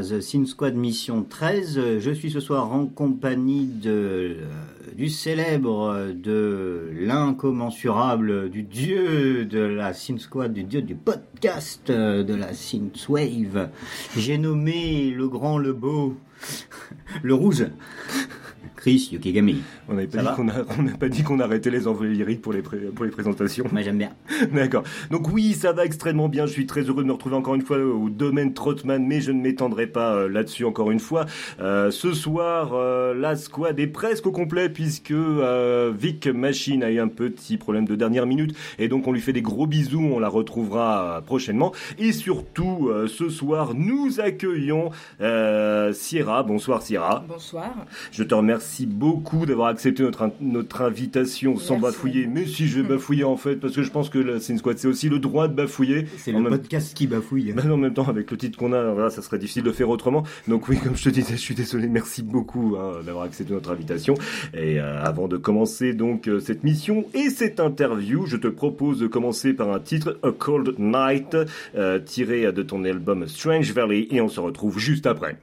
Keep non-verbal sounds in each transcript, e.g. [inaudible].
The Sin Squad Mission 13. Euh, Je suis ce soir en compagnie de, euh, du célèbre, euh, de l'incommensurable, du dieu de la Sin Squad, du dieu du podcast euh, de la Synthwave. J'ai nommé le grand, le beau, [laughs] le rouge, Chris Yukigami. On pas, [laughs] n'a pas dit qu'on arrêtait les envois lyriques pour les, pré- pour les présentations. Moi j'aime bien. [laughs] D'accord. Donc oui, ça va extrêmement bien. Je suis très heureux de me retrouver encore une fois au domaine Trotman, mais je ne m'étendrai pas euh, là-dessus encore une fois. Euh, ce soir, euh, la squad est presque au complet puisque euh, Vic Machine a eu un petit problème de dernière minute et donc on lui fait des gros bisous. On la retrouvera euh, prochainement. Et surtout, euh, ce soir, nous accueillons euh, Sierra. Bonsoir Sierra. Bonsoir. Je te remercie beaucoup d'avoir accepté notre, notre invitation sans Merci. bafouiller. Mais si je vais [laughs] bafouiller en fait, parce que je pense que la Sin Squad c'est aussi le droit de bafouiller. C'est En le même- podcast qui bafouille. Ben, en même temps, avec le titre qu'on a, voilà, ça serait difficile de faire autrement. Donc oui, [laughs] comme je te disais, je suis désolé. Merci beaucoup hein, d'avoir accepté notre invitation. Et euh, avant de commencer donc euh, cette mission et cette interview, je te propose de commencer par un titre, A Cold Night, euh, tiré de ton album Strange Valley, et on se retrouve juste après.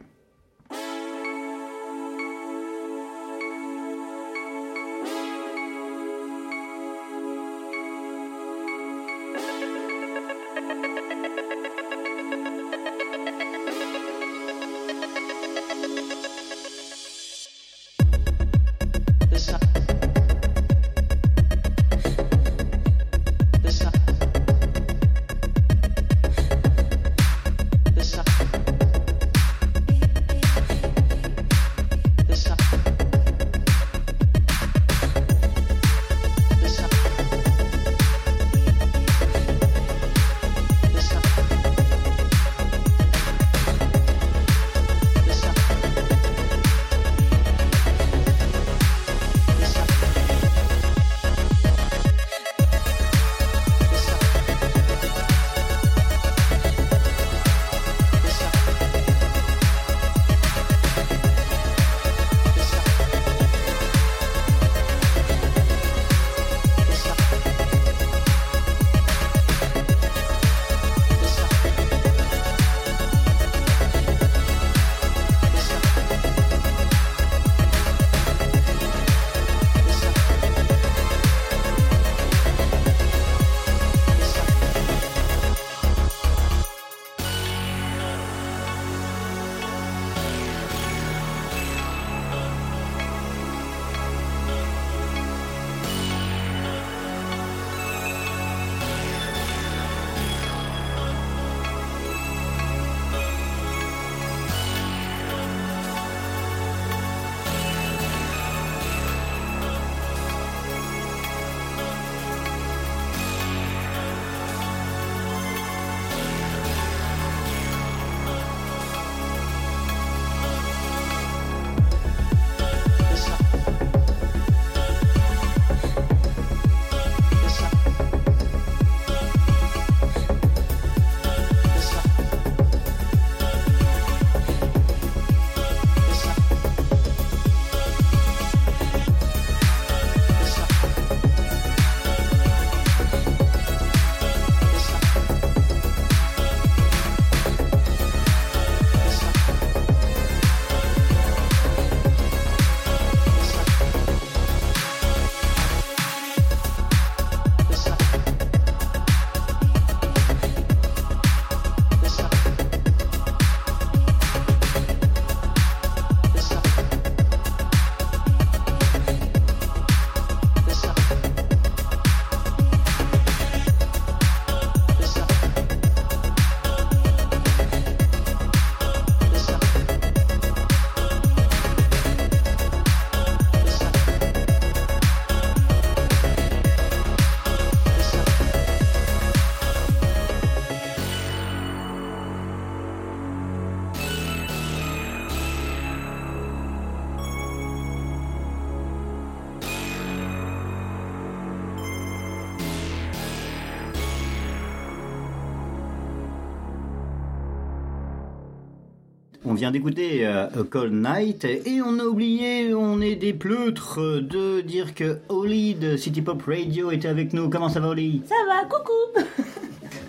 Vient d'écouter euh, Cold Night et on a oublié, on est des pleutres, euh, de dire que Oli de City Pop Radio était avec nous. Comment ça va Oli? Ça va, coucou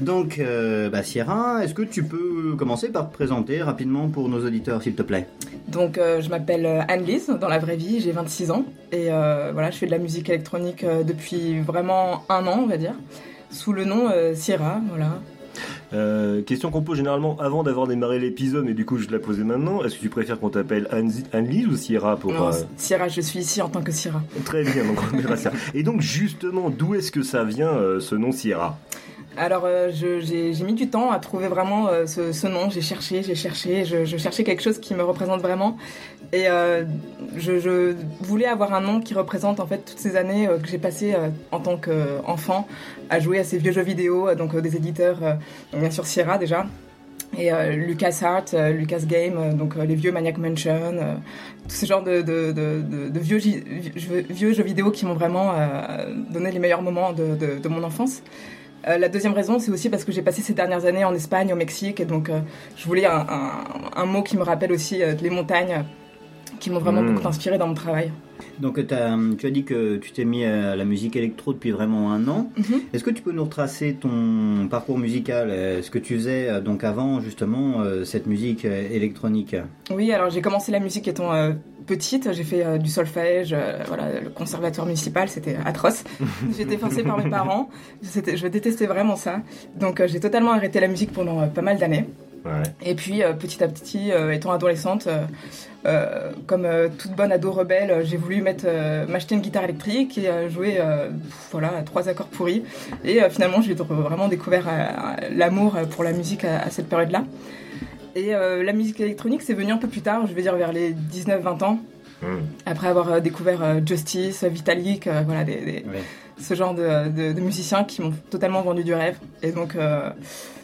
Donc, euh, bah, Sierra, est-ce que tu peux commencer par te présenter rapidement pour nos auditeurs, s'il te plaît? Donc, euh, je m'appelle Anne-Lise, dans la vraie vie, j'ai 26 ans. Et euh, voilà, je fais de la musique électronique depuis vraiment un an, on va dire, sous le nom euh, Sierra, voilà. Euh, question qu'on pose généralement avant d'avoir démarré l'épisode, mais du coup je te la posais maintenant. Est-ce que tu préfères qu'on t'appelle Anne- Anne-Lise ou Sierra pour Non, euh, Sierra, je suis ici en tant que Sierra. Très bien, donc on verra ça. Et donc justement, d'où est-ce que ça vient euh, ce nom Sierra? Alors, euh, j'ai mis du temps à trouver vraiment euh, ce, ce nom. J'ai cherché, j'ai cherché, je, cherchais quelque chose qui me représente vraiment. Et euh, je, voulais avoir un nom qui représente en fait toutes ces années que j'ai passées en tant qu'enfant à jouer à ces vieux jeux vidéo, donc des éditeurs, bien sûr Sierra déjà. Et euh, euh, Lucas Game, donc les vieux Maniac Mansion, tous ces genres de, vieux, jeux vidéo qui m'ont vraiment donné les meilleurs moments de mon enfance. Euh, la deuxième raison, c'est aussi parce que j'ai passé ces dernières années en Espagne, au Mexique, et donc euh, je voulais un, mot qui me rappelle aussi euh, les montagnes, qui m'ont vraiment beaucoup inspiré dans mon travail. Donc, tu as dit que tu t'es mis à la musique électro depuis vraiment un an. Mhm. Est-ce que tu peux nous retracer ton parcours musical? Ce que tu faisais euh, donc avant justement euh, cette musique euh, électronique? Oui, alors j'ai commencé la musique étant euh, petite, j'ai fait euh, du solfège, euh, voilà, le conservatoire municipal, c'était atroce. [laughs] J'étais forcée par mes parents, je détestais vraiment ça. Donc j'ai totalement arrêté la musique pendant pas mal d'années. Ouais. Et puis euh, petit à petit, euh, étant adolescente, euh, comme euh, toute bonne ado rebelle, j'ai voulu mettre, euh, m'acheter une guitare électrique et euh, jouer euh, voilà, trois accords pourris. Et euh, finalement, j'ai vraiment découvert euh, l'amour pour la musique à, à cette période-là. Et euh, la musique électronique, c'est venu un peu plus tard, je veux dire vers les 19-20 ans, Hmm. après avoir euh, découvert euh, Justice, Vitalik, euh, voilà, des, des- Ouais. Ce genre de, musiciens qui m'ont totalement vendu du rêve. Et donc, euh,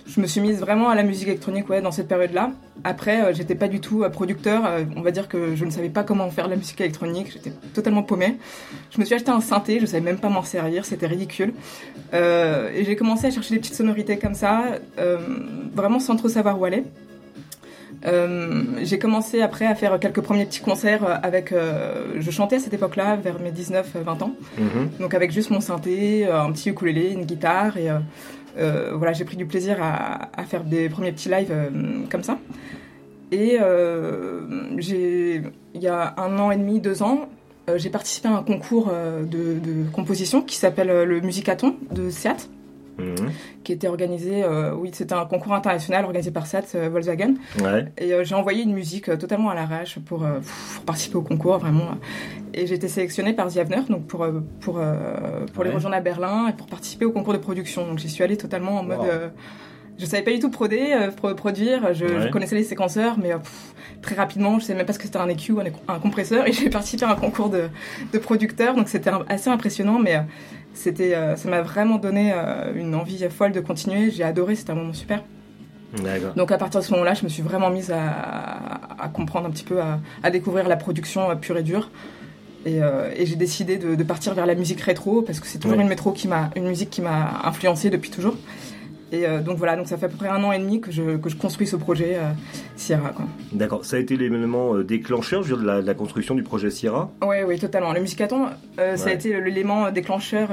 je me suis mise vraiment à la musique électronique ouais, dans cette période-là. Après, euh, j'étais pas du tout euh, producteur. on va dire que je ne savais pas comment faire de la musique électronique. J'étais totalement paumée. Je me suis acheté un synthé, je savais même pas m'en servir, c'était ridicule. Et j'ai commencé à chercher des petites sonorités comme ça, vraiment sans trop savoir où aller. Euh, j'ai commencé après à faire quelques premiers petits concerts euh, avec. euh, je chantais à cette époque-là, vers mes 19-20 ans. Mhm. Donc avec juste mon synthé, un petit ukulélé, une guitare et euh, voilà, j'ai pris du plaisir à, à faire des premiers petits lives comme ça. Et j'ai, il y a un an et demi, deux ans, j'ai participé à un concours de, de composition qui s'appelle le Musicaton de Seat, Mhm. qui était organisé, euh, oui, c'était un concours international organisé par Seat euh, Volkswagen. Ouais. Et euh, j'ai envoyé une musique totalement à l'arrache pour, pour participer au concours, vraiment. Et j'ai été sélectionnée par The Avener, donc pour, pour, pour les rejoindre à Berlin et pour participer au concours de production. Donc j'y suis allée totalement en mode. Wow. Je savais pas du tout proder, euh, pro- produire. Je, Ouais. je connaissais les séquenceurs, mais euh, pff, très rapidement, je savais même pas ce que c'était un EQ, un, un compresseur. Et [laughs] j'ai participé à un concours de, de producteurs, donc c'était assez impressionnant, mais euh, c'était, ça m'a vraiment donné une envie folle de continuer. J'ai adoré, c'était un moment super. Donc à partir de ce moment-là, je me suis vraiment mise à, à comprendre un petit peu, à, à découvrir la production pure et dure. Et, euh, et j'ai décidé de, de partir vers la musique rétro parce que c'est toujours Ouais. une métro qui m'a, une musique qui m'a influencée depuis toujours. Et euh, donc voilà, donc ça fait à peu près un an et demi que je, que je construis ce projet euh, Sierra. D'accord. Ça a été l'élément euh, déclencheur je veux dire, de la, de la construction du projet Sierra? Oui, oui, totalement. Le musicaton, euh, ça a été l'élément déclencheur.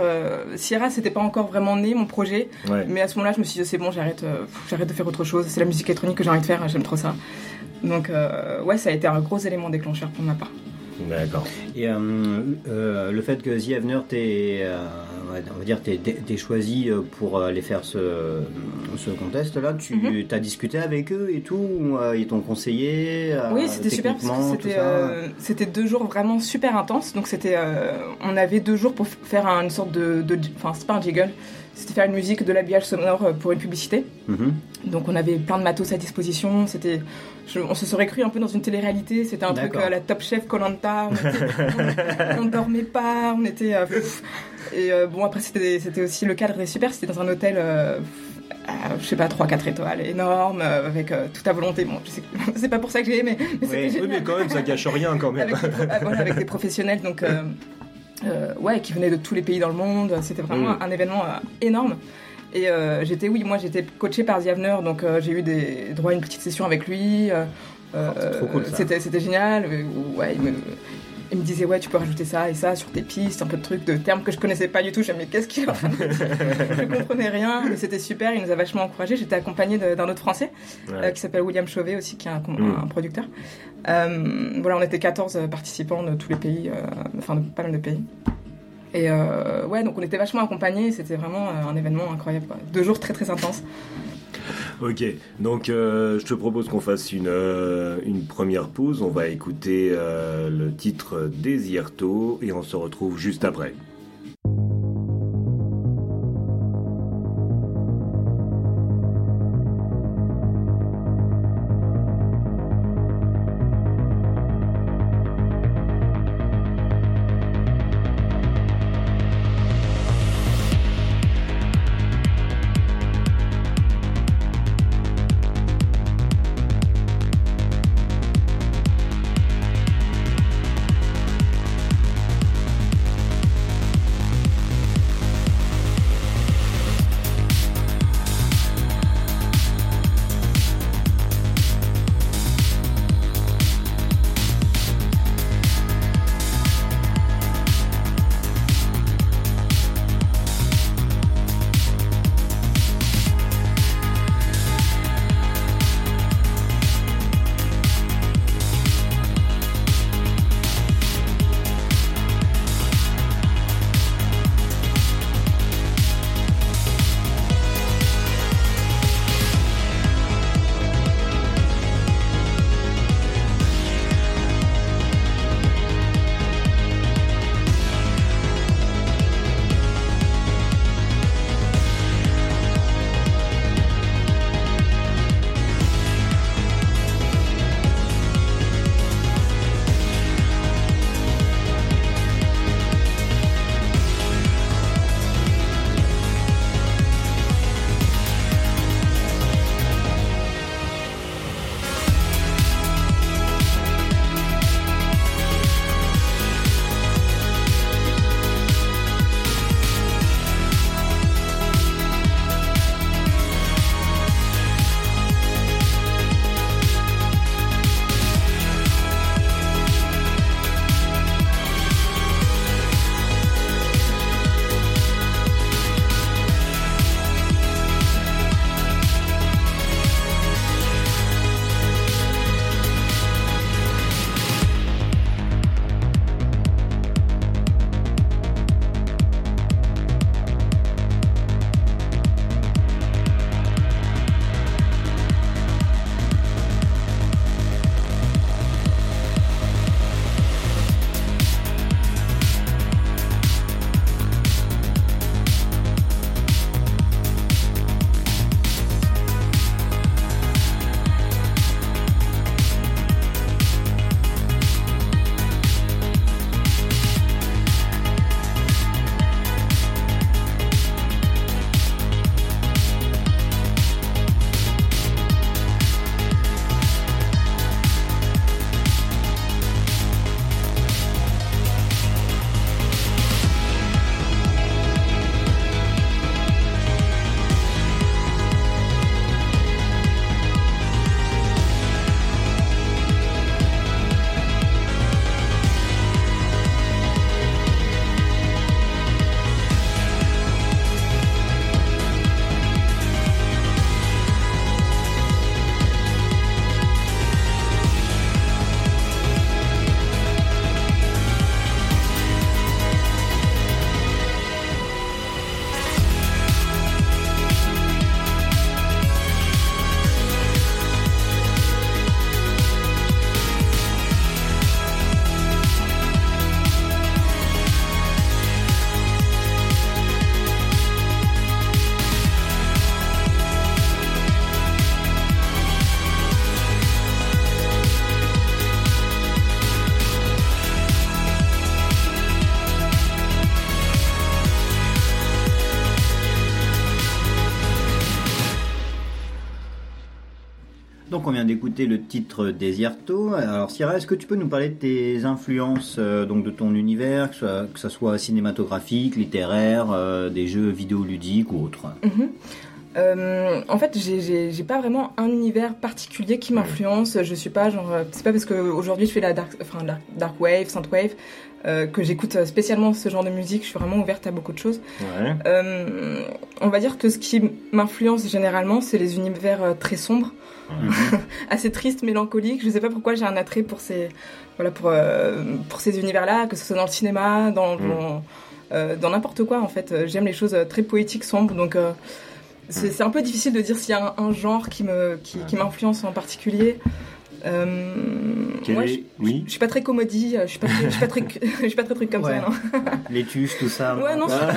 Sierra, c'était pas encore vraiment né mon projet, Ouais. mais à ce moment-là, je me suis dit c'est bon, j'arrête, j'arrête de faire autre chose. C'est la musique électronique que j'ai envie de faire, j'aime trop ça. Donc ouais, ça a été un gros élément déclencheur pour ma part. D'accord. Et euh, euh, le fait que The Avener t'ait, euh, on va dire, t'ait choisi pour aller faire ce, ce contest-là, tu Mhm. as discuté avec eux et tout ou, euh, Ils t'ont conseillé euh, Oui, c'était super parce que c'était euh, deux jours vraiment super intenses. Donc c'était, euh, on avait deux jours pour faire une sorte de, de enfin c'est pas un jiggle, c'était faire une musique de l'habillage sonore euh, pour une publicité. Mhm. Donc on avait plein de matos à disposition. C'était, on se serait cru un peu dans une télé-réalité. C'était un truc à la Top Chef Colanta. On, on, on dormait pas. On était. euh, et euh, bon après c'était c'était aussi le cadre est super. C'était dans un hôtel. euh, à, je sais pas 3-4 étoiles énorme euh, avec euh, toute à volonté bon je sais que- [laughs] c'est pas pour ça que j'ai aimé mais Oui, mais quand même, ça gâche rien quand même. avec, des, ah, voilà, avec des professionnels donc euh, euh, [laughs] ouais qui venaient de tous les pays dans le monde c'était vraiment Mm. un événement euh, énorme et euh, j'étais oui moi j'étais coachée par The Avener donc euh, j'ai eu des droits à une petite session avec lui euh, Euh, Oh, cool. C'était génial. euh, Ouais, il me, il me disait ouais tu peux rajouter ça et ça sur tes pistes, un peu de trucs, de termes que je connaissais pas du tout. Je me mais qu'est-ce qu'il dire [laughs] Je comprenais rien, mais c'était super. Il nous a vachement encouragés. J'étais accompagnée d'un autre Français Ouais. euh, qui s'appelle William Chauvet aussi, qui est un, Mm. un producteur. Euh, voilà, on était 14 participants de tous les pays, euh, enfin de pas mal de pays. Et euh, ouais, donc on était vachement accompagnés. C'était vraiment euh, un événement incroyable. quoi. Deux jours très très intenses. [laughs] Ok, donc euh, je te propose qu'on fasse une, euh, première pause. On va écouter euh, le titre Desierto et on se retrouve juste après. D'écouter le titre Desierto. Alors Sierra, est-ce que tu peux nous parler de tes influences, euh, donc de ton univers, que ce soit cinématographique, littéraire, euh, des jeux vidéoludiques ou autres? Mhm. Euh, en fait, j'ai- pas vraiment un univers particulier qui m'influence. Je suis pas genre, euh, c'est pas parce que aujourd'hui je fais la dark, enfin dark, dark wave, synthwave, euh, que j'écoute euh, spécialement ce genre de musique. Je suis vraiment ouverte à beaucoup de choses. Ouais. Euh, on va dire que ce qui m'influence généralement, c'est les univers très sombres, [laughs] assez tristes, mélancoliques. Je sais pas pourquoi j'ai un attrait pour ces, voilà, pour pour ces univers-là, que ce soit dans le cinéma, dans Mm. dans, n'importe quoi en fait. J'aime les choses très poétiques, sombres, donc. C'est un peu difficile de dire s'il y a un, un genre qui me qui, qui m'influence en particulier. Euh, moi, est- je, Oui. je suis pas très comédie, je suis pas très, je suis pas très, [laughs] je suis pas très truc comme Ouais. [laughs] ça. Non. Les tuches, tout ça. Ouais, non, Ah,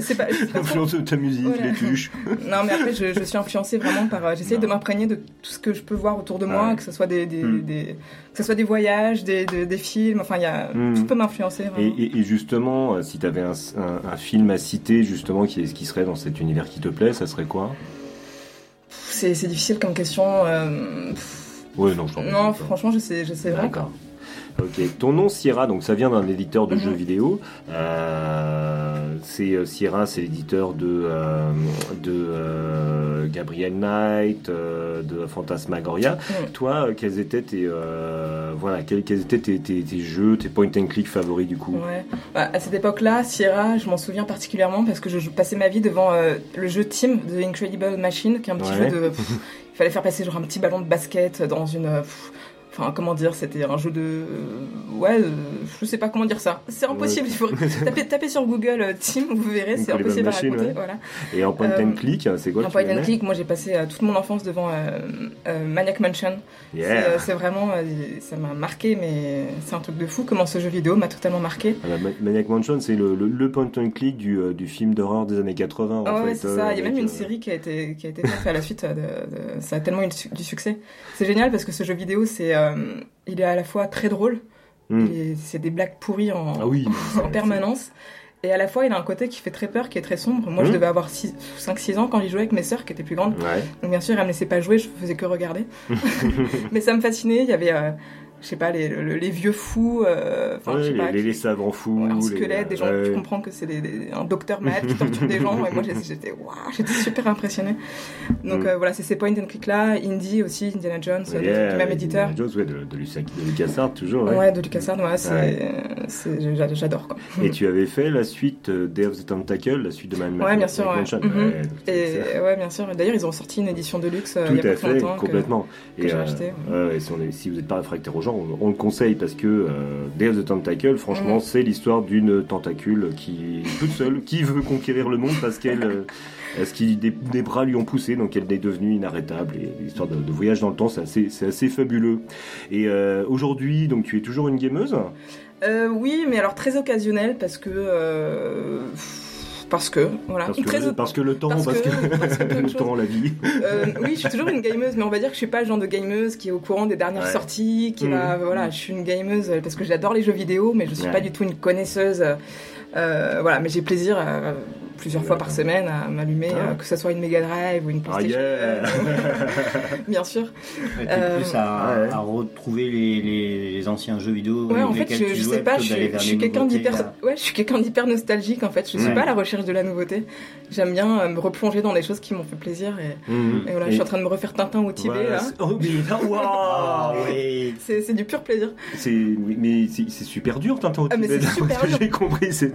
C'est pas, L'influence de ta musique, Voilà. les tuches. [laughs] Non, mais après, je, je suis influencée vraiment par. euh, J'essaie de m'imprégner de tout ce que je peux voir autour de moi, Ouais. que ce soit des, des, Hmm. des- que ce soit des voyages, des, des, des films. Enfin, il y a Hmm. tout peut m'influencer. Et, vraiment. et- et justement, euh, si tu avais un, un- un film à citer, justement, qui, qui serait dans cet univers qui te plaît, ça serait quoi? C'est c'est difficile comme question. euh, pff, Ouais, non, non, franchement, je sais, je sais vraiment. D'accord. Ok. Ton nom Sierra, donc ça vient d'un éditeur de Mhm. jeux vidéo. Euh, c'est euh, Sierra, c'est l'éditeur de euh, de euh, Gabriel Knight, de Phantasmagoria. Mhm. Toi, quels étaient tes voilà, quels, quels étaient tes, tes- tes jeux, tes point and click favoris du coup? Ouais. Bah, à cette époque-là, Sierra, je m'en souviens particulièrement parce que je, je passais ma vie devant le jeu Team de Incredible Machine, qui est un petit Ouais. jeu de. [laughs] fallait faire passer genre un petit ballon de basket dans une. Enfin, comment dire, c'était un jeu de. euh, Ouais, euh, je sais pas comment dire ça. C'est impossible, il faut [laughs] taper, taper sur Google euh, Team, vous verrez, c'est impossible à raconter. ouais. Voilà. Et en point Euh, and click, c'est quoi que point and click, moi j'ai passé euh, toute mon enfance devant euh, euh, Maniac Mansion. C'est, Yeah. euh, C'est vraiment. euh, ça m'a marqué, mais c'est un truc de fou comment ce jeu vidéo m'a totalement marqué. Ah, Maniac Mansion, c'est le, le, le point and click du, euh, du film d'horreur des années 80. en Ah ouais, fait, c'est euh, ça. Il y a même une euh, série qui a été qui a été faite à la suite. De, de- ça a tellement eu du succès. C'est génial parce que ce jeu vidéo, c'est euh, il est à la fois très drôle. hmm. C'est des blagues pourries en, Ah oui. [laughs] en permanence. Et à la fois, il a un côté qui fait très peur, qui est très sombre. Moi, je Mhm. devais avoir 5-6 ans quand j'y jouais avec mes sœurs qui étaient plus grandes. Ouais. Donc bien sûr, elles me laissaient pas jouer, je faisais que regarder. [laughs] [laughs] Mais ça me fascinait. Il y avait, euh, je sais pas, les, le- les vieux fous. euh, Enfin, Ouais, je sais les, pas. les, qui- les savants fous. un les- squelette, des gens ouais. tu comprends que c'est un docteur malade qui torture des gens. Et moi, j'étais- super impressionnée. Donc Mm. euh, voilà, c'est ces point and click là. Indie aussi, Indiana Jones, Yeah, du même éditeur. Indiana Jones, ouais, de, de, Lucas, de LucasArts, toujours. Ouais. Ouais, de LucasArts, ouais, j'adore quoi. Et tu avais fait la suite euh, Day of the Tentacle, la suite de Man Ouais, bien sûr, donc c'est- Et ouais, bien sûr. D'ailleurs, ils ont sorti une édition de luxe euh, il y Tout a pas fait, longtemps. que- complètement. que j'ai acheté, si, on est- si vous n'êtes pas réfractaire aux gens, on, on le conseille parce que euh, Day of the Tentacle, franchement, Mhm. c'est l'histoire d'une tentacule qui, toute seule, qui veut conquérir le monde parce qu'elle. euh, qu'il des, des bras lui ont poussé, donc elle est devenue inarrêtable. Et l'histoire de, de voyage dans le temps, c'est assez, c'est assez fabuleux. Et euh, aujourd'hui, donc tu es toujours une gameuse? Euh, oui, mais alors très occasionnel parce que. Parce que, voilà. parce que, Très le, parce que le temps, parce parce, que- que, [laughs] parce que plein de [laughs] le temps, la vie. Euh, oui, je suis toujours une gameuse, mais on va dire que je suis pas le genre de gameuse qui est au courant des dernières Ouais. sorties, qui Mhm. va, voilà, je suis une gameuse parce que j'adore les jeux vidéo, mais je suis Ouais. pas du tout une connaisseuse. Euh, voilà, mais j'ai plaisir euh, plusieurs fois par semaine à m'allumer, Ah. euh, que ce soit une Mega Drive ou une Ah PlayStation. yeah [laughs] Euh, bien sûr. T'es Euh, plus à, ouais. à retrouver les, les, les anciens jeux vidéo. Ouais, en fait, je, je sais pas, je suis, vers je les suis quelqu'un nouveautés, d'hyper, ouais, je suis quelqu'un d'hyper nostalgique en fait. Je suis Ouais. pas à la recherche de la nouveauté. J'aime bien euh, me replonger dans des choses qui m'ont fait plaisir et, Mhm. et voilà, je suis en train de me refaire Tintin au Tibet Voilà, là. c'est- Oh, mais, [laughs] waouh Ah oui. C'est du pur plaisir. C'est mais c'est super dur Tintin au Ah, mais Tibet, c'est super dur. J'ai compris, c'est-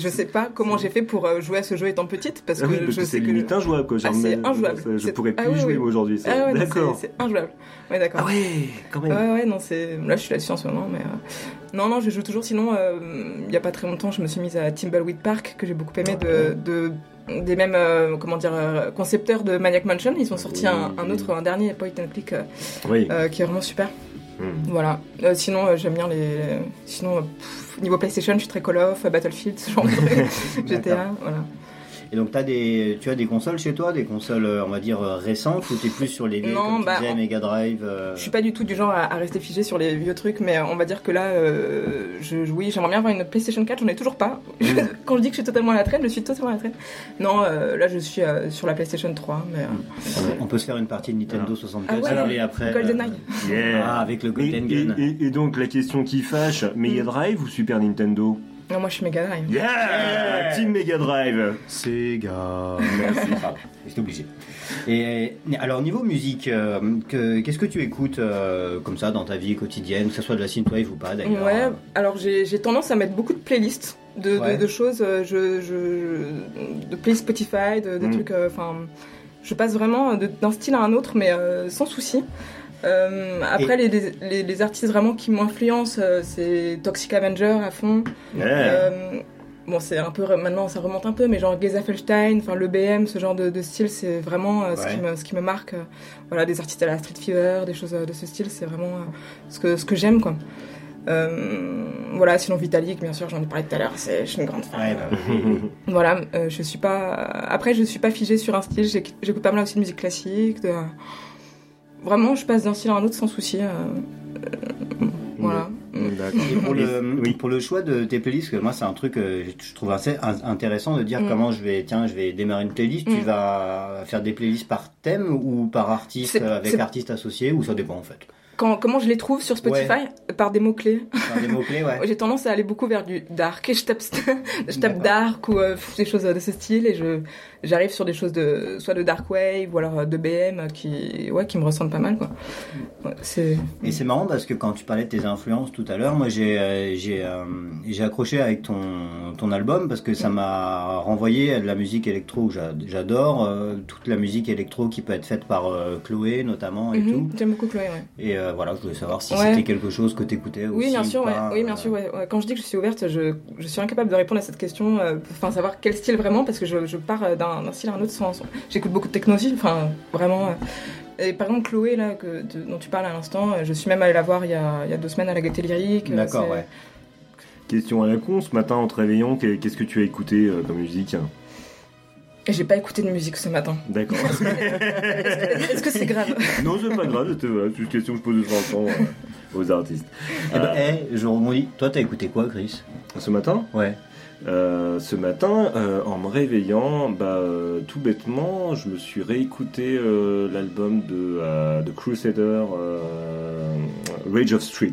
je sais pas comment j'ai fait pour euh, jouer à ce jeu étant petite parce Ah que oui, parce je que sais que limite injouable quoi. Ah, c'est injouable. Je pourrais plus ah y oui, jouer oui. aujourd'hui. c'est- ah ouais, D'accord. c'est, injouable. Ouais, d'accord. Ah ouais, quand même. Ouais, ouais, non, c'est. Là, je suis là-dessus en ce moment, mais. euh, Non, non, je joue toujours. Sinon, euh, il y a pas très longtemps, je me suis mise à Timbleweed Park, que j'ai beaucoup aimé, de, de- des mêmes, euh, comment dire, euh, concepteurs de Maniac Mansion. Ils ont sorti un, un autre, un dernier point and click euh, Oui. euh, qui est vraiment super. Hmm. Voilà. Euh, sinon, euh, j'aime bien les. Sinon, euh, pff, niveau PlayStation, je suis très Call of, Battlefield, ce genre de. GTA, [laughs] voilà. Et donc, as des, tu as des consoles chez toi, des consoles, euh, on va dire, euh, récentes, ou t'es plus sur les vieilles, Non, comme tu bah, disais, Mega Drive euh, Je suis pas du tout du genre à, à rester figé sur les vieux trucs, mais on va dire que là, euh, je, oui, j'aimerais bien avoir une PlayStation 4, j'en ai toujours pas. [laughs] Quand je dis que je suis totalement à la traîne, je suis totalement à la traîne. Non, euh, là, je suis euh, sur la PlayStation 3, mais. euh, On peut se faire une partie de Nintendo 64 Ah ouais, voulez, après. GoldenEye. Yeah. Ah, avec le Et, Golden et- Gun. et- et donc la question qui fâche, Mega Mm. Drive ou Super Nintendo? Non, moi je suis Mega Drive. Yeah, Team Mega Drive. Sega. Merci. Pardon, j'étais obligé. Et alors niveau musique, euh, que- qu'est-ce que tu écoutes euh, comme ça dans ta vie quotidienne, que ce soit de la synthwave ou pas d'ailleurs? Ouais, alors j'ai j'ai tendance à mettre beaucoup de playlists de, de- Ouais. de choses, euh, je, je, de playlists Spotify, de, des Mm. trucs, euh, enfin, je passe vraiment de- d'un style à un autre, mais euh, sans souci. Euh, après, les, les, les artistes vraiment qui m'influencent, euh, c'est Toxic Avenger à fond. Yeah. Euh, bon, c'est un peu maintenant, ça remonte un peu, mais genre Geza Felstein, enfin le BM, ce genre de, de style, c'est vraiment euh, ce, Ouais. qui me, ce qui me marque. voilà, des artistes à la Street Fever, des choses de ce style, c'est vraiment ce que, ce que j'aime, quoi. Euh, voilà, sinon Vitalik, bien sûr, j'en ai parlé tout à l'heure, je suis une grande fan. Ouais, bah, [laughs] Voilà, euh, je suis pas. Après, je suis pas figée sur un style. j'éc- J'écoute pas mal aussi de musique classique. De... Vraiment, je passe d'un style à un autre sans souci. euh, euh, Voilà. D'accord. Et pour le, Oui. pour le choix de tes playlists, que moi c'est un truc que je trouve assez in- intéressant de dire Mm. comment je vais, tiens, je vais démarrer une playlist. Tu Mm. vas faire des playlists par thème ou par artiste, avec artiste associé, ou ça dépend en fait? Quand, comment je les trouve sur Spotify? Par des mots-clés. Par des mots-clés, ouais. [laughs] J'ai tendance à aller beaucoup vers du dark et je tape, je tape dark ou euh, des choses de ce style et je j'arrive sur des choses de soit de dark wave ou alors euh, de BM qui ouais qui me ressemblent pas mal quoi. Ouais, c'est Et c'est marrant parce que quand tu parlais de tes influences tout à l'heure, moi j'ai euh, j'ai euh, j'ai accroché avec ton ton album parce que ça m'a renvoyé à de la musique électro que j'a- j'adore, euh, toute la musique électro qui peut être faite par Chloé notamment et Mhm, tout. j'aime beaucoup Chloé ouais. Et voilà, je voulais savoir si Ouais. c'était quelque chose que t'écoutais aussi. Oui, bien ou sûr, ouais. pas, oui, bien sûr. Quand je dis que je suis ouverte, je, je suis incapable de répondre à cette question, enfin savoir quel style vraiment, parce que je, je pars d'un d'un style à un autre sans. J'écoute beaucoup de techno aussi, enfin vraiment. euh. Et par exemple, Chloé, là, que, de- dont tu parles à l'instant, euh, je suis même allée la voir il y a, il y a deux semaines à la Gaieté Lyrique. euh, D'accord, ouais. Question à la con, ce matin en te réveillant, qu'est- qu'est-ce que tu as écouté euh, comme musique Et j'ai pas écouté de musique ce matin. D'accord. Est-ce que c'est grave? Non, c'est pas grave, voilà, c'est une question que je pose de temps en temps euh, aux artistes. Eh ben, Euh, eh, je rebondis. Toi, t'as écouté quoi, Chris? Ce matin? Ouais. Euh, ce matin, euh, en me réveillant, bah, euh, tout bêtement, je me suis réécouté l'album de, de Crusader, Rage of Street.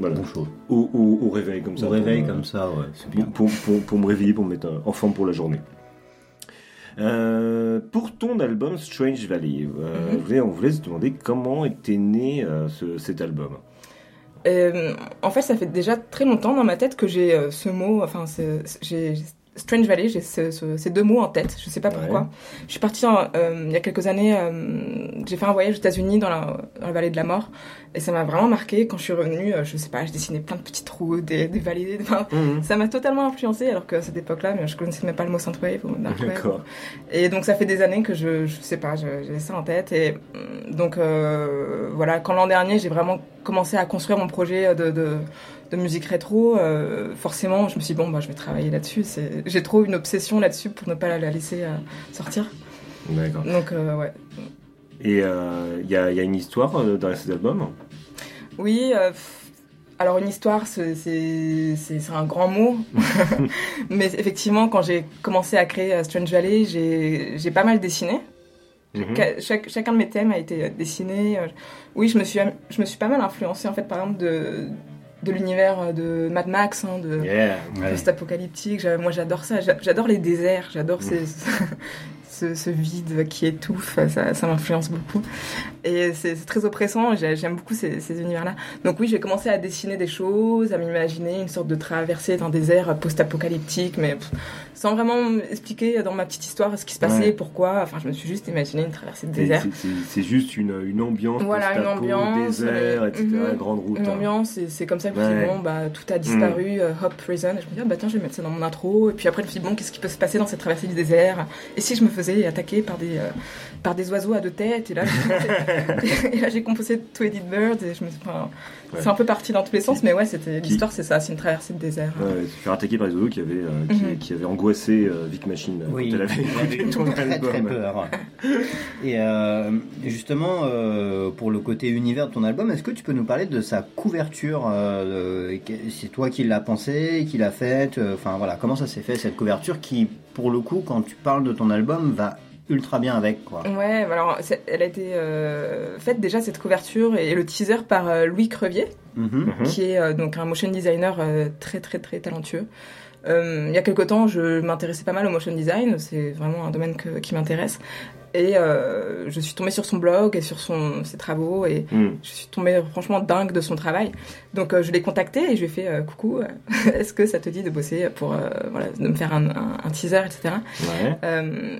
Voilà. Bon chose. Au, au- au réveil, comme ça. Au réveil me- comme ça, ouais. Pour, bien. pour, pour- pour me réveiller, pour me mettre en forme pour la journée. Pour ton album Strange Valley, Mhm. on voulait- se demander comment était né ce- cet album. Euh, en fait, ça fait déjà très longtemps dans ma tête que j'ai euh, ce mot, enfin, j'ai Strange Valley, j'ai ce- ce- ces deux mots en tête, je sais pas pourquoi. Ouais. Je suis partie en- euh, il y a quelques années, euh, j'ai fait un voyage aux États-Unis dans la, dans la vallée de la mort, et ça m'a vraiment marqué. Quand je suis revenue, euh, je sais pas, je dessinais plein de petits trous, des, des vallées, enfin, ça m'a totalement influencé, alors que à cette époque-là, je connaissais même pas le mot Synthwave ou. D'accord. Et donc ça fait des années que je, je sais pas, j'ai ça en tête. Et donc voilà, quand l'an dernier j'ai vraiment commencé à construire mon projet de, de, de musique rétro, euh, forcément je me suis dit bon bah je vais travailler là-dessus. J'ai trop une obsession là-dessus pour ne pas la, la laisser euh, sortir. D'accord. Donc euh, ouais. Et il y, a, il y a une histoire dans cet album Oui. alors une histoire, c'est un grand mot, [laughs] mais effectivement quand j'ai commencé à créer Strange Valley, j'ai pas mal dessiné. Mhm. Chaque- chacun de mes thèmes a été dessiné. Oui, je me suis, je me suis pas mal influencée en fait, par exemple, de, de l'univers euh, de Mad Max, hein, de Yeah. Ouais. post-apocalyptique. Moi, j'adore ça. J'a- J'adore les déserts. J'adore ces- [laughs] ce, ce vide qui étouffe. Ça, ça m'influence beaucoup. Et c'est très oppressant. J'ai- J'aime beaucoup ces, ces univers-là. Donc oui, j'ai commencé à dessiner des choses, à m'imaginer une sorte de traversée d'un désert post-apocalyptique, mais pff, sans vraiment expliquer dans ma petite histoire ce qui se passait, Ouais. pourquoi. Enfin, je me suis juste imaginé une traversée de désert. c'est- juste une, une ambiance, Voilà, une ambiance, désert, etc., mhm. grande route. Une hein. ambiance, c'est comme ça que Ouais. bon, bah, tout a disparu, euh, Hop Prison. Et je me dis, ah, bah, tiens, je vais mettre ça dans mon intro. Et puis après, je me suis dit, bon, qu'est-ce qui peut se passer dans cette traversée du désert? Et si je me faisais attaquer par des, euh, par des oiseaux à deux têtes Et là, j'ai- [laughs] [laughs] composé Tweeded Bird. Et je me suis, enfin, Ouais. c'est un peu parti dans tous les sens, mais ouais, c'était, l'histoire, c'est ça, c'est une traversée de désert. Ouais, se faire attaquer par les oiseaux qui avaient, euh, qui, Mhm. qui avaient angoissé euh, Vic Machine euh, Oui, quand elle avait écouté ton très peur. [laughs] Et euh, justement, euh, pour le côté univers de ton album, est-ce que tu peux nous parler de sa couverture euh, C'est toi qui l'as pensé, qui l'a faite euh, Enfin voilà, comment ça s'est fait cette couverture qui, pour le coup, quand tu parles de ton album, va ultra bien avec, quoi. Ouais, alors c'est- elle a été euh, faite déjà cette couverture et le teaser par euh, Louis Crevier, Mhm. Mhm. qui est euh, donc un motion designer euh, très très très talentueux. Euh, il y a quelque temps, je m'intéressais pas mal au motion design, c'est vraiment un domaine que- qui m'intéresse. Et euh, je suis tombée sur son blog et sur son, ses travaux et Hmm. je suis tombée franchement dingue de son travail. Donc euh, je l'ai contacté et je lui ai fait euh, coucou, [laughs] est-ce que ça te dit de bosser pour voilà, de me faire un, un- un teaser, etc. Ouais.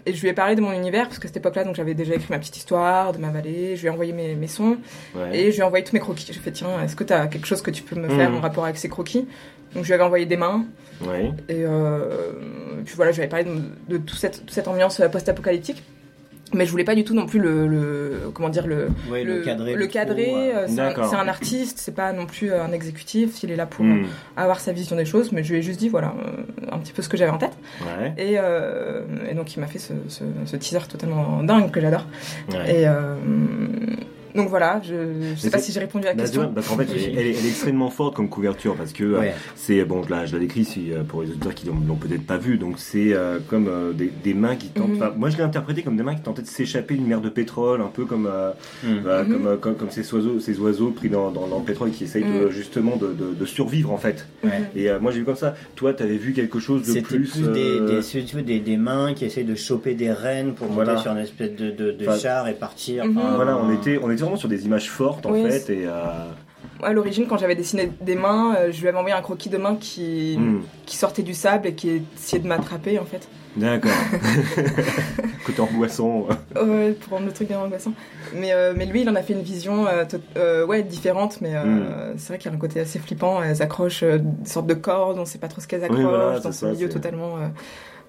Et je lui ai parlé de mon univers parce que à cette époque-là, donc j'avais déjà écrit ma petite histoire de ma vallée. Je lui ai envoyé mes, mes sons Ouais. et je lui ai envoyé tous mes croquis. J'ai fait tiens, est-ce que tu as quelque chose que tu peux me faire Mhm. en rapport avec ces croquis? Donc je lui avais envoyé des mains et euh, puis voilà, je lui avais parlé de, de toute cette, toute cette ambiance post-apocalyptique. Mais je voulais pas du tout non plus le, le comment dire le Ouais, le, cadré. le cadrer, euh, c'est un, artiste, c'est pas non plus euh, un exécutif, il est là pour Hmm. avoir sa vision des choses, mais je lui ai juste dit voilà euh, un petit peu ce que j'avais en tête. Ouais. Et, euh, et donc il m'a fait ce, ce, ce teaser totalement dingue que j'adore. Ouais. Et euh, donc voilà, je, je sais pas si j'ai répondu à la Bah, tu question. parce qu'en fait, elle, est- elle est, elle est extrêmement forte comme couverture parce que euh, c'est bon, je la, je la décris si, euh, pour les auditeurs qui l'ont l'ont peut-être pas vu. Donc c'est euh, comme euh, des, des mains qui tentent. Mhm. Moi, je l'ai interprété comme des mains qui tentaient de s'échapper d'une mer de pétrole, un peu comme euh, Mhm. bah, Mhm. comme, euh, comme comme ces oiseaux, ces oiseaux pris dans, dans, dans le pétrole qui essayent de, justement de, de, de survivre en fait. Et euh, moi, j'ai vu comme ça. Toi, t'avais vu quelque chose de C'était plus. plus, des, euh, des, tu mains qui essayent de choper des rennes pour Voilà. monter sur une espèce de, de, de Enfin, char et partir. Enfin, Voilà, on était, on était vraiment sur des images fortes en Oui, fait. Et, euh, À l'origine, quand j'avais dessiné des mains, euh, je lui avais envoyé un croquis de main qui, hmm, qui sortait du sable et qui essayait de m'attraper en fait. D'accord. [laughs] Côté angoissant. Ouais, pour rendre le truc bien angoissant. Mais, euh, mais lui, il en a fait une vision euh, ouais, différente, mais euh, Mm. c'est vrai qu'il y a un côté assez flippant. Elles accrochent des sortes de cordes, on sait pas trop ce qu'elles accrochent, voilà, dans ce ça, milieu totalement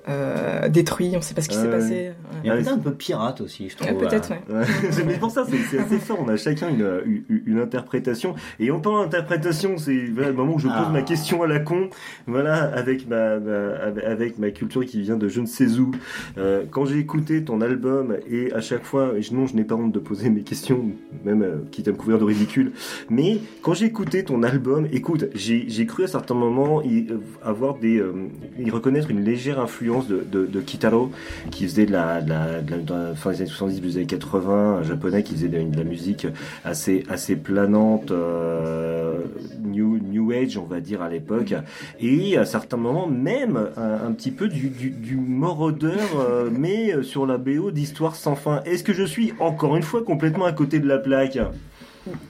euh, euh, détruit, on sait pas ce qui Ah s'est passé. Il y a un peu pirate aussi, je trouve. Euh, Peut-être, ouais. Ouais, [laughs] mais pour ça, c'est c'est assez fort. On a chacun une, une, une interprétation. Et en parlant d'interprétation, c'est voilà, le moment où je pose Ah. ma question à la con. Voilà, avec ma, ma- avec ma culture qui vient de je ne sais où. Euh, quand j'ai écouté ton album, et à chaque fois, et je- non, je n'ai pas honte de poser mes questions, même euh, quitte à me couvrir de ridicule. Mais quand j'ai écouté ton album, écoute, j'ai j'ai cru à certains moments y, euh, avoir des, euh, y reconnaître une légère influence de, de, Kitaro, qui faisait de la, de la, fin des années 70, des années 80, un japonais qui faisait de, la musique assez, assez planante, euh, new, new age, on va dire, à l'époque. Et à certains moments, même un, petit peu du, du, maraudeur, euh, mais sur la BO d'Histoire sans fin. Est-ce que je suis encore une fois complètement à côté de la plaque?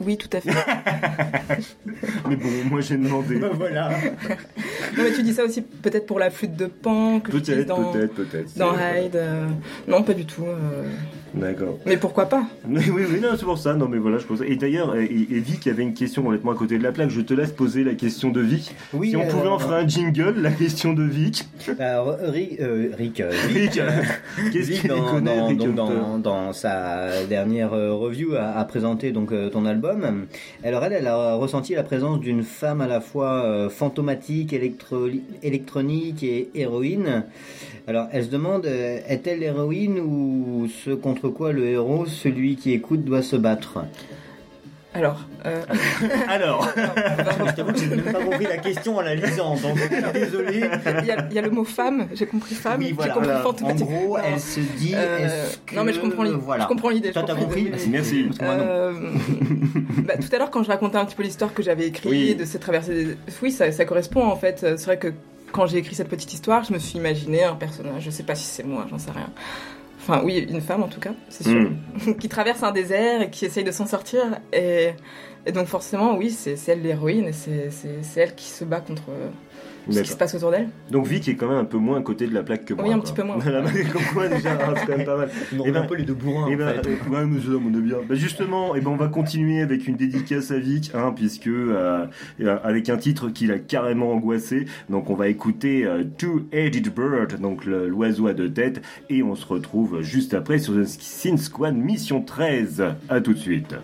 Oui, tout à fait. [laughs] Mais bon, moi j'ai demandé. Ben voilà. [laughs] non, mais tu dis ça aussi peut-être pour la flûte de pan que Peut-être, dans, peut-être, peut-être. dans Hyde. euh, Non, pas du tout. euh, D'accord. Mais pourquoi pas? Oui, oui, oui, non, c'est pour ça. Non, mais voilà, je pose. Et d'ailleurs, et, et Vic avait une question complètement à côté de la plaque. Je te laisse poser la question de Vic. Oui, si on pouvait euh, en faire un jingle, la question de Vic. Alors, Rick, euh, Rick, euh, qu'est-ce qu'il dans, connaît, dans, Rick dans, dans sa dernière review a, a présenté donc ton album. Alors elle, elle a ressenti la présence d'une femme à la fois euh, fantomatique, électro- électronique et héroïne. Alors elle se demande, est-elle l'héroïne ou ce contre quoi le héros, celui qui écoute, doit se battre Alors, euh, Alors, [laughs] Je t'avoue que j'ai même pas compris la question en la lisant, donc je suis désolé. il y, a- il y a le mot femme, j'ai compris femme, Oui, j'ai voilà. compris En fantomatique. gros, Non. elle se dit, Euh, que... Non, mais je comprends l'idée. Voilà. Je comprends l'idée. Toi, t'as compris merci. Euh, bah, tout à l'heure, quand je racontais un petit peu l'histoire que j'avais écrite, Oui. de cette traversée des... Oui, ça, ça correspond en fait. C'est vrai que quand j'ai écrit cette petite histoire, je me suis imaginé un personnage, je sais pas si c'est moi, j'en sais rien. Enfin, oui, une femme en tout cas, c'est sûr, Hmm. [laughs] qui traverse un désert et qui essaye de s'en sortir. Et, et donc, forcément, oui, c'est elle l'héroïne et c'est elle qui se bat contre euh, ce qui se passe autour d'elle. Donc Vic est quand même un peu moins à côté de la plaque que moi. Oui, un quoi. petit peu moins. Voilà, mais comme quoi, déjà, hein, c'est quand même pas mal. [laughs] On Eh ben- un peu les deux bourrins, Eh en ben, fait. ouais, mais ça, on est bien. Bah, justement, eh ben, on va continuer avec une dédicace à Vic, hein, puisque euh, euh, avec un titre qui l'a carrément angoissé. Donc, on va écouter euh, Two-Edged Bird, donc l'oiseau à deux têtes, et on se retrouve juste après sur The Sin Squad Mission 13. À tout de suite.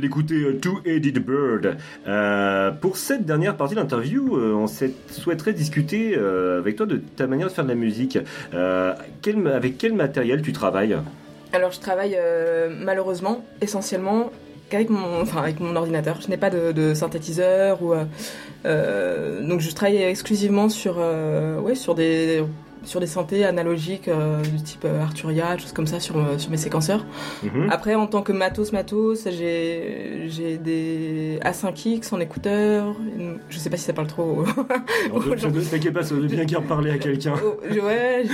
D'écouter euh, Two-Headed Bird. Euh, pour cette dernière partie de l'interview, euh, on souhaiterait discuter avec toi de ta manière de faire de la musique. Avec quel matériel tu travailles? Alors, je travaille malheureusement essentiellement qu'avec mon, avec mon ordinateur. Je n'ai pas de, synthétiseur ou. donc, je travaille exclusivement sur, euh, sur des sur des synthés analogiques euh, du type euh, Arturia, choses comme ça sur, euh, sur mes séquenceurs. Mhm. Après, en tant que matos, matos, j'ai j'ai des A5X en écouteurs. Une- Je sais pas si ça parle trop. [laughs] Ne t'inquiète pas, ça veut bien qu'à parler à quelqu'un. Oh, ouais,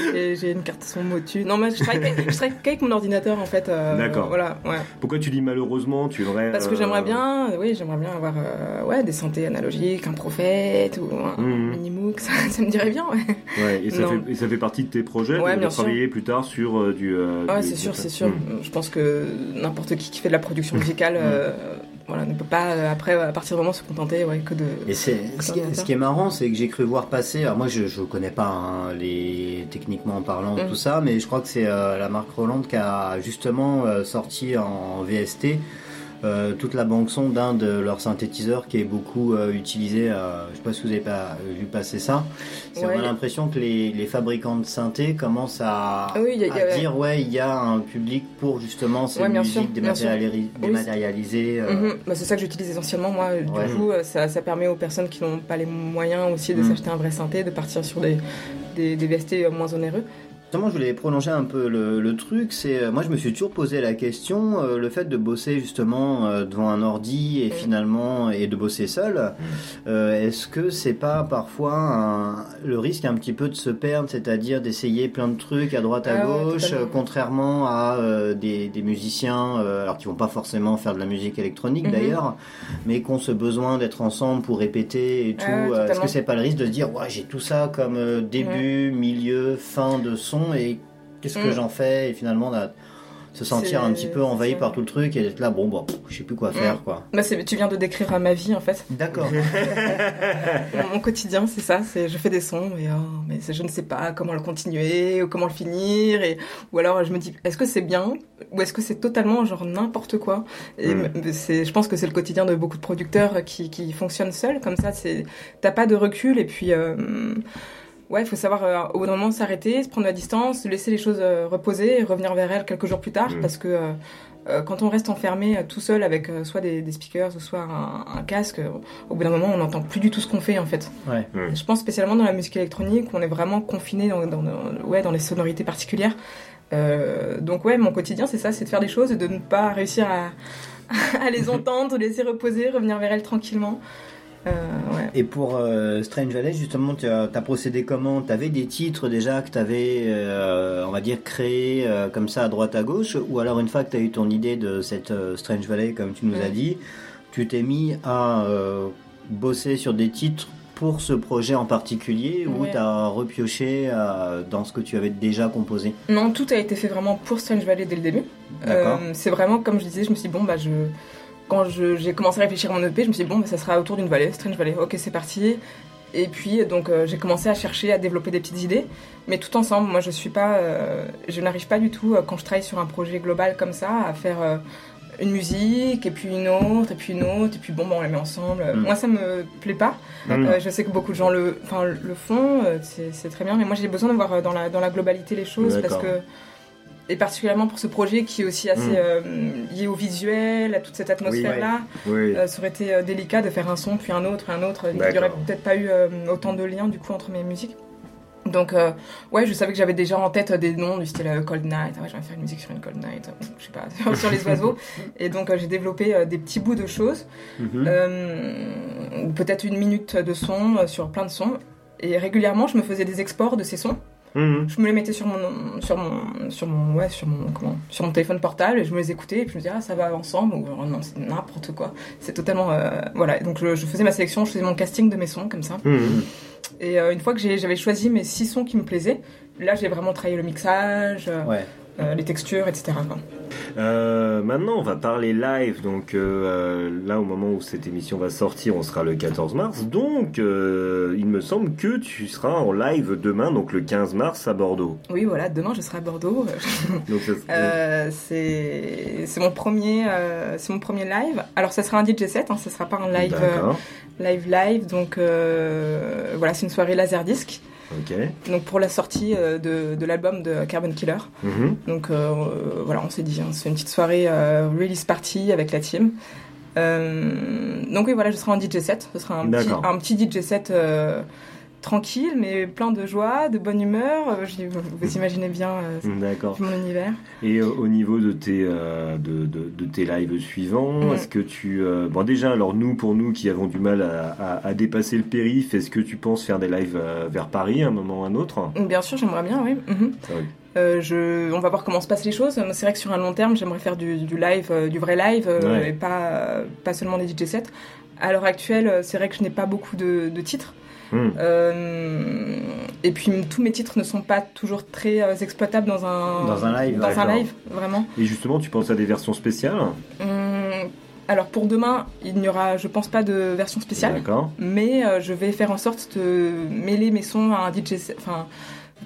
j'ai- une carte son Motu. Non, mais je travaille, je travaille qu'avec mon ordinateur en fait. euh, D'accord. Voilà, ouais. Pourquoi tu dis malheureusement Tu aimerais Parce que j'aimerais bien, oui, j'aimerais bien avoir ouais, des synthés analogiques, un prophète ou un Mhm. Minimoog, ça, ça me dirait bien. Ouais, Ouais, et ça, Non. fait, et ça fait partie de tes projets Ouais, de, de bien sûr. travailler plus tard sur euh, du. euh, Ouais, du- c'est sûr, c'est sûr. Mhm. Je pense que n'importe qui qui fait de la production musicale, euh, voilà, ne peut pas euh, après à partir du moment se contenter ouais, que de. Et c'est ce, qui est- ce qui est marrant, c'est que j'ai cru voir passer. Alors moi, je je connais pas hein, les techniquement parlant Mm. tout ça, mais je crois que c'est euh, la marque Roland qui a justement euh, sorti en VST euh, toute la bande son d'un de leurs synthétiseurs qui est beaucoup euh, utilisé. euh, je sais pas si vous avez pas vu passer ça. Ouais. On a l'impression que les, les fabricants de synthé commencent à, oui, a- a- dire ouais, il y a un public pour justement ces Ouais, musiques Oui, dématérialisées. euh, Mhm. Bah, c'est ça que j'utilise essentiellement moi. Du Ouais. coup, euh, ça, ça permet aux personnes qui n'ont pas les moyens aussi de Mhm. s'acheter un vrai synthé, de partir sur des, des, des VST euh, moins onéreux. Justement, je voulais prolonger un peu le, le truc. C'est euh, moi, je me suis toujours posé la question, euh, le fait de bosser justement euh, devant un ordi et Mm. finalement et de bosser seul. euh, Est-ce que c'est pas parfois un- le risque un petit peu de se perdre, c'est-à-dire d'essayer plein de trucs à droite à Ah gauche, contrairement à des, des musiciens, alors qui vont pas forcément faire de la musique électronique Mhm. d'ailleurs, mais qui ont ce besoin d'être ensemble pour répéter et tout. Ah ouais, Euh, Est-ce que c'est pas le risque de se dire, ouais, j'ai tout ça comme début, milieu, fin de son et qu'est-ce que Mm. j'en fais et finalement là, se sentir un petit peu envahi par tout le truc et être là, bon, bah, pff, je sais plus quoi faire Mm. quoi. Bah, tu viens de décrire euh, ma vie en fait. D'accord. [laughs] Mon, mon quotidien, c'est ça. C'est je fais des sons et oh, mais je ne sais pas comment le continuer ou comment le finir et ou alors je me dis est-ce que c'est bien ou est-ce que c'est totalement genre n'importe quoi? Et Mm. c'est, je pense que c'est le quotidien de beaucoup de producteurs qui, qui fonctionnent seuls comme ça. C'est t'as pas de recul et puis euh, ouais, il faut savoir euh, au bout d'un moment s'arrêter, se prendre la distance, laisser les choses euh, reposer et revenir vers elles quelques jours plus tard Mm. parce que euh, euh, quand on reste enfermé euh, tout seul avec euh, soit des, des speakers ou soit un, un casque, euh, au bout d'un moment on n'entend plus du tout ce qu'on fait en fait. Ouais. Je pense spécialement dans la musique électronique où on est vraiment confiné dans, dans, dans- ouais, dans les sonorités particulières. Euh, donc ouais, mon quotidien c'est ça, c'est de faire des choses et de ne pas réussir à, [laughs] à les [laughs] entendre, les laisser reposer, revenir vers elles tranquillement. Euh, ouais. Et pour euh, Strange Valley, justement, tu as, t'as procédé comment? Tu avais des titres déjà que tu avais, on va dire, créés euh, comme ça à droite à gauche? Ou alors, une fois que tu as eu ton idée de cette euh, Strange Valley, comme tu nous as Mm. dit, tu t'es mis à euh, bosser sur des titres pour ce projet en particulier? Ou Ouais. tu as repioché euh, dans ce que tu avais déjà composé? Non, tout a été fait vraiment pour Strange Valley dès le début. Euh, c'est vraiment comme je disais, je me suis dit, bon bah je quand j'ai commencé à réfléchir à mon EP, je me suis dit bon bah, ça sera autour d'une vallée, Strange Valley. Ok, c'est parti. Et puis donc euh, j'ai commencé à chercher à développer des petites idées, mais tout ensemble. Moi je suis pas, euh, je n'arrive pas du tout euh, quand je travaille sur un projet global comme ça à faire une musique et puis une autre et puis une autre et puis bon bah, on les met ensemble. Mm. Moi ça me plaît pas. Je sais que beaucoup de gens le, le font, c'est très bien, mais moi j'ai besoin de voir dans la, dans la globalité les choses parce que, et particulièrement pour ce projet qui est aussi assez Mm. euh, lié au visuel, à toute cette atmosphère-là, Oui. euh, ça aurait été euh, délicat de faire un son puis un autre, un autre. Il n'y aurait peut-être pas eu autant de liens du coup entre mes musiques. Donc euh, ouais, je savais que j'avais déjà en tête des noms du style Cold Night. Ah ouais, je vais faire une musique sur une Cold Night. je sais pas, [laughs] sur les oiseaux. [laughs] Et donc euh, j'ai développé euh, des petits bouts de choses Mhm. euh, ou peut-être une minute de son sur plein de sons. Et régulièrement, je me faisais des exports de ces sons. Mhm. Je me les mettais sur mon, sur mon, sur mon, ouais, sur mon, comment, sur mon téléphone portable et je me les écoutais et puis je me disais ah ça va ensemble ou oh, non c'est n'importe quoi. C'est totalement, euh, voilà. Donc je, je faisais ma sélection, je faisais mon casting de mes sons comme ça. Mhm. Et euh, une fois que j'avais choisi mes six sons qui me plaisaient, là j'ai vraiment travaillé le mixage, euh, Ouais. euh, les textures, etc. quoi. Euh, maintenant, on va parler live. Donc euh, là, au moment où cette émission va sortir, on sera le 14 mars. Donc, euh, il me semble que tu seras en live demain, donc le 15 mars à Bordeaux. Oui, voilà, demain je serai à Bordeaux. [laughs] Euh, c'est mon premier euh, c'est mon premier live. Alors ça sera un DJ set, hein, ça sera pas un live euh, live live. Donc euh, voilà, c'est une soirée laserdisc. Donc pour la sortie euh, de, de l'album de Carbon Killer. Mhm. Donc euh, voilà, on s'est dit, hein, c'est une petite soirée euh, release party avec la team. Euh, donc oui, voilà, je serai en DJ set. Ce sera un petit, un petit DJ set tranquille, mais plein de joie, de bonne humeur. Euh, vous, imaginez bien euh, D'accord. mon univers. Et euh, au niveau de tes, de, de, de tes lives suivants, Mhm. est-ce que tu... bon déjà, alors nous, pour nous qui avons du mal à, à- à dépasser le périph', est-ce que tu penses faire des lives vers Paris à un moment ou à un autre? Bien sûr, j'aimerais bien, oui. Mhm. Ah oui. Euh, je, on va voir comment se passent les choses. C'est vrai que sur un long terme, j'aimerais faire du, du live, euh, du vrai live, euh, Ouais. et pas, pas seulement des DJ sets. À l'heure actuelle, c'est vrai que je n'ai pas beaucoup de, de titres. Hmm. Euh, et puis tous mes titres ne sont pas toujours très euh, exploitables dans un Dans un live, dans un live, vraiment. Et justement, tu penses à des versions spéciales? Hum, alors pour demain, il n'y aura, je pense pas de version spéciale, D'accord. mais euh, je vais faire en sorte de mêler mes sons à un DJ, set- enfin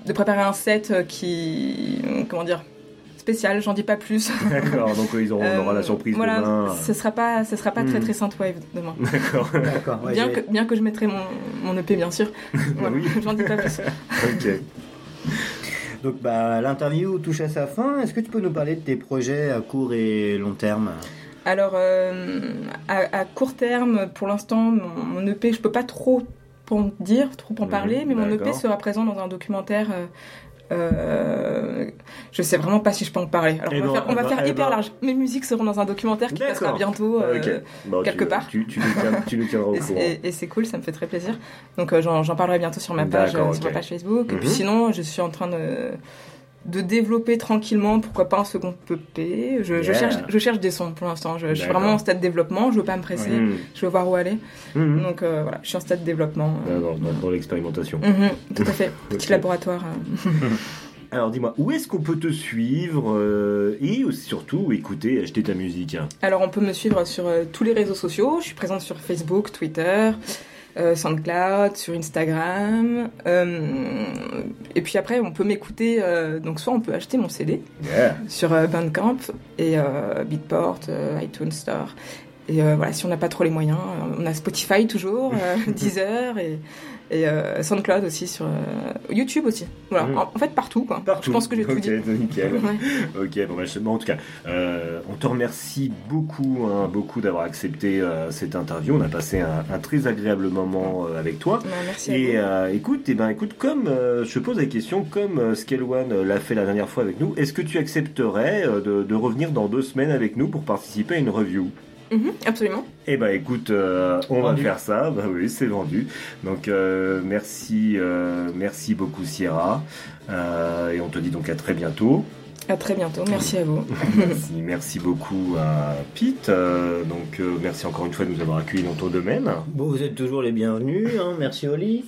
de préparer un set qui, comment dire, spécial. J'en dis pas plus. [laughs] D'accord, donc euh, ils auront, on aura la Euh, surprise voilà, demain. Ce sera pas, ce sera pas très Hmm. très synthwave demain. D'accord. [laughs] D'accord. ouais, bien que bien que je mettrai mon, mon EP bien sûr. [laughs] Voilà, Oui. J'en dis pas plus. ok. Donc bah, l'interview touche à sa fin. Est-ce que tu peux nous parler de tes projets à court et long terme? Alors, euh, à, à court terme, pour l'instant, mon, mon EP, je peux pas trop en dire, trop en Mhm, parler, mais mon EP sera présent dans un documentaire. Euh, je sais vraiment pas si je peux en parler. Alors, Eh on va ben, faire, on va eh ben, faire eh hyper ben. large. Mes musiques seront dans un documentaire qui passera bientôt. euh. Bon, quelque tu, part. Tu, tu, nous tiens- tu nous tiendras au Et, courant. et- et c'est cool, ça me fait très plaisir. Donc euh, j'en parlerai bientôt sur ma page, D'accord, sur ma ok. page Facebook. Et puis Mhm. sinon, je suis en train de, de développer tranquillement, pourquoi pas un second EP. Je, je Yeah. cherche, je cherche des sons pour l'instant. Je, je suis vraiment en stade de développement. Je veux pas me presser. Mhm. Je veux voir où aller. Mhm. Donc euh, voilà, je suis en stade de développement. Ah, Dans, l'expérimentation. Mhm, tout à fait. [laughs] Petit laboratoire. euh. [laughs] Alors dis-moi, où est-ce qu'on peut te suivre euh, et surtout écouter, acheter ta musique Alors on peut me suivre sur euh, tous les réseaux sociaux. Je suis présente sur Facebook, Twitter. Euh, SoundCloud, sur Instagram, euh, et puis après on peut m'écouter. euh, donc soit on peut acheter mon CD, Yeah. sur Bandcamp et Beatport, iTunes Store. Et voilà, si on n'a pas trop les moyens, on a Spotify toujours, [laughs] Deezer et, et euh, SoundCloud aussi sur euh, YouTube aussi. Voilà, Mm. en, en fait partout quoi. Partout. Je pense que j'ai tout Ok, dit. [laughs] nickel. Ouais. Ok, bon, bah, je- bon, en tout cas, euh, on te remercie beaucoup, hein, beaucoup d'avoir accepté cette interview. On a passé un, un très agréable moment avec toi. Ouais, merci à Et vous. écoute, eh ben, écoute, comme je te pose la question, comme Scale One l'a fait la dernière fois avec nous, est-ce que tu accepterais de, de revenir dans deux semaines avec nous pour participer à une review? Mhm, absolument. Eh ben écoute, euh, on Vendu. va faire ça. [laughs] Bah oui, c'est vendu. Donc euh, merci, euh, merci beaucoup Sierra. Euh, et on te dit donc à très bientôt. À très bientôt. Merci à vous. [laughs] Merci, merci beaucoup à Pete. Euh, donc euh, merci encore une fois de nous avoir accueillis dans ton domaine. Bon, vous êtes toujours les bienvenus. Hein. Merci Oli.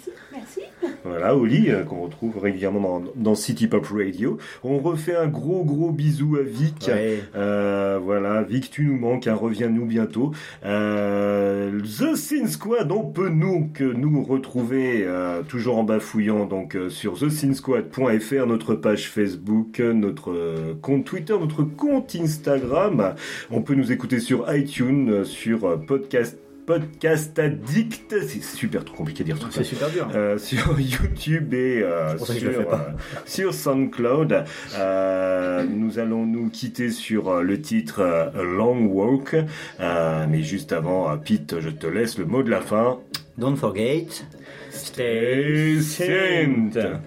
Voilà, Oli, euh, qu'on retrouve régulièrement dans, dans City Pop Radio. On refait un gros gros bisou à Vic. Ouais. Euh, voilà, Vic, tu nous manques, hein, reviens-nous bientôt. Euh, The Sin Squad, on peut nous que nous retrouver euh, toujours en bafouillant donc euh, sur thesinsquad.fr, notre page Facebook, notre euh, compte Twitter, notre compte Instagram. On peut nous écouter sur iTunes, sur euh, podcast Podcast Addict. C'est super trop compliqué à dire tout ça. C'est super dur. Euh, sur [laughs] YouTube et euh, sur, euh, sur SoundCloud. Nous allons nous quitter sur le titre A Long Walk. Mais juste avant, Pete, je te laisse le mot de la fin. Don't forget. Stay saint.